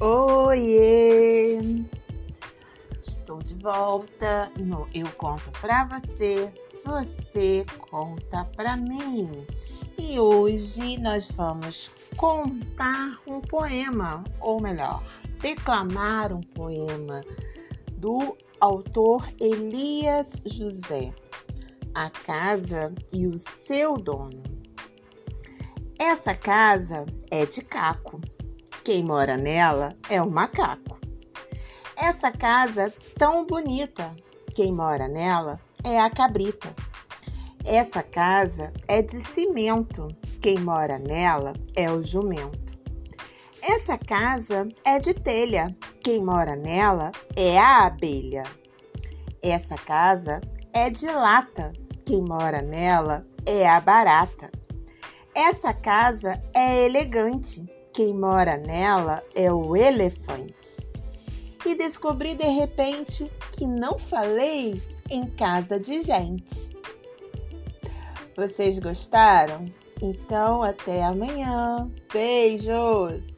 Oiê! Estou de volta no Eu Conto Pra Você, Você Conta Pra Mim. E hoje nós vamos contar um poema, ou melhor, declamar um poema do autor Elias José, A Casa e o Seu Dono. Essa casa é de caco quem mora nela é o macaco. Essa casa tão bonita, quem mora nela é a cabrita. Essa casa é de cimento, quem mora nela é o jumento. Essa casa é de telha, quem mora nela é a abelha. Essa casa é de lata, quem mora nela é a barata. Essa casa é elegante, quem mora nela é o elefante. E descobri de repente que não falei em casa de gente. Vocês gostaram? Então até amanhã. Beijos!